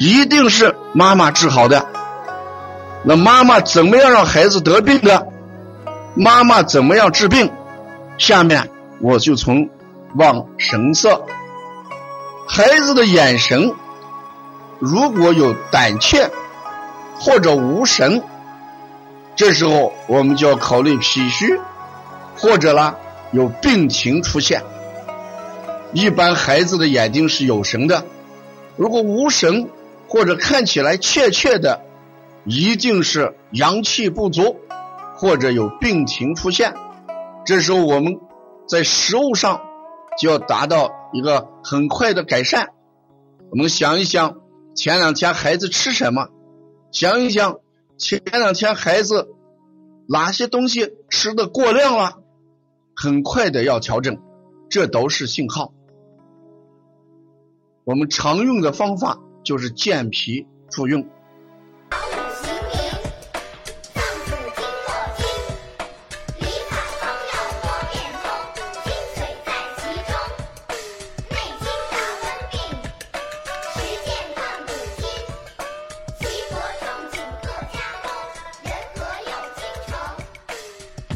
一定是妈妈治好的。那妈妈怎么样让孩子得病的？妈妈怎么样治病？下面我就从望神色，孩子的眼神如果有胆怯或者无神，这时候我们就要考虑脾虚，或者啦。有病情出现，一般孩子的眼睛是有神的，如果无神或者看起来怯怯的，一定是阳气不足或者有病情出现。这时候我们在食物上就要达到一个很快的改善。我们想一想，前两天孩子吃什么？想一想，前两天孩子哪些东西吃的过量了？很快的要调整，这都是信号。我们常用的方法就是健脾助运。